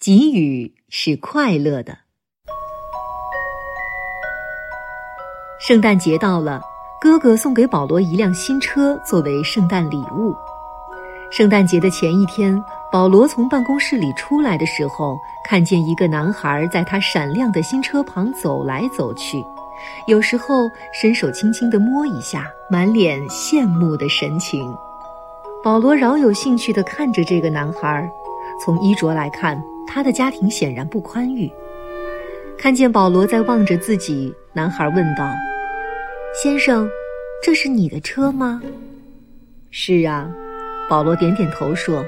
给予是快乐的。圣诞节到了，哥哥送给保罗一辆新车作为圣诞礼物。圣诞节的前一天，保罗从办公室里出来的时候，看见一个男孩在他闪亮的新车旁走来走去，有时候伸手轻轻地摸一下，满脸羡慕的神情。保罗饶有兴趣地看着这个男孩，从衣着来看。他的家庭显然不宽裕。看见保罗在望着自己，男孩问道：“先生，这是你的车吗？”“是啊。”保罗点点头说：“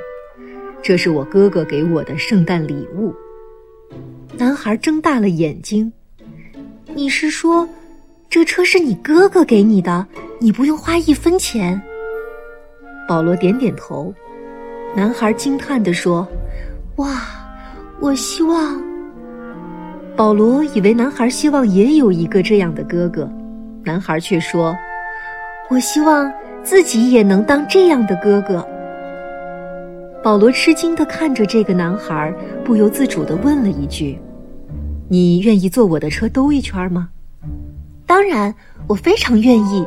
这是我哥哥给我的圣诞礼物。”男孩睁大了眼睛：“你是说，这车是你哥哥给你的？你不用花一分钱？”保罗点点头。男孩惊叹地说：“哇！”我希望，保罗以为男孩希望也有一个这样的哥哥，男孩却说：“我希望自己也能当这样的哥哥。”保罗吃惊的看着这个男孩，不由自主的问了一句：“你愿意坐我的车兜一圈吗？”“当然，我非常愿意。”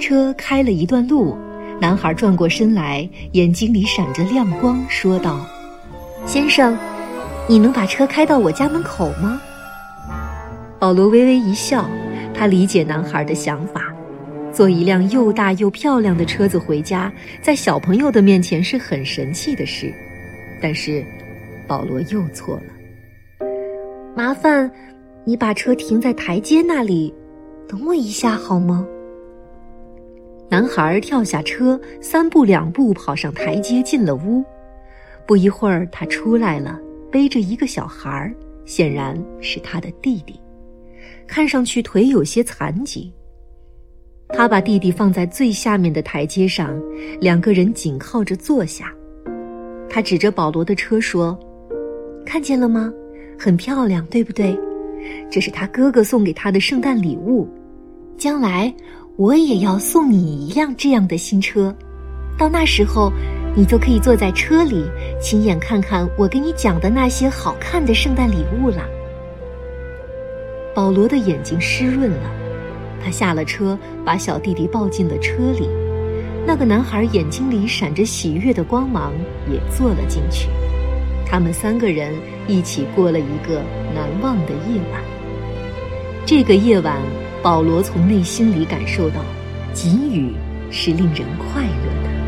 车开了一段路，男孩转过身来，眼睛里闪着亮光，说道。先生，你能把车开到我家门口吗？保罗微微一笑，他理解男孩的想法。坐一辆又大又漂亮的车子回家，在小朋友的面前是很神气的事。但是，保罗又错了。麻烦你把车停在台阶那里，等我一下好吗？男孩跳下车，三步两步跑上台阶，进了屋。不一会儿，他出来了，背着一个小孩儿，显然是他的弟弟，看上去腿有些残疾。他把弟弟放在最下面的台阶上，两个人紧靠着坐下。他指着保罗的车说：“看见了吗？很漂亮，对不对？这是他哥哥送给他的圣诞礼物。将来我也要送你一辆这样的新车，到那时候。”你就可以坐在车里，亲眼看看我给你讲的那些好看的圣诞礼物了。保罗的眼睛湿润了，他下了车，把小弟弟抱进了车里。那个男孩眼睛里闪着喜悦的光芒，也坐了进去。他们三个人一起过了一个难忘的夜晚。这个夜晚，保罗从内心里感受到，给予是令人快乐的。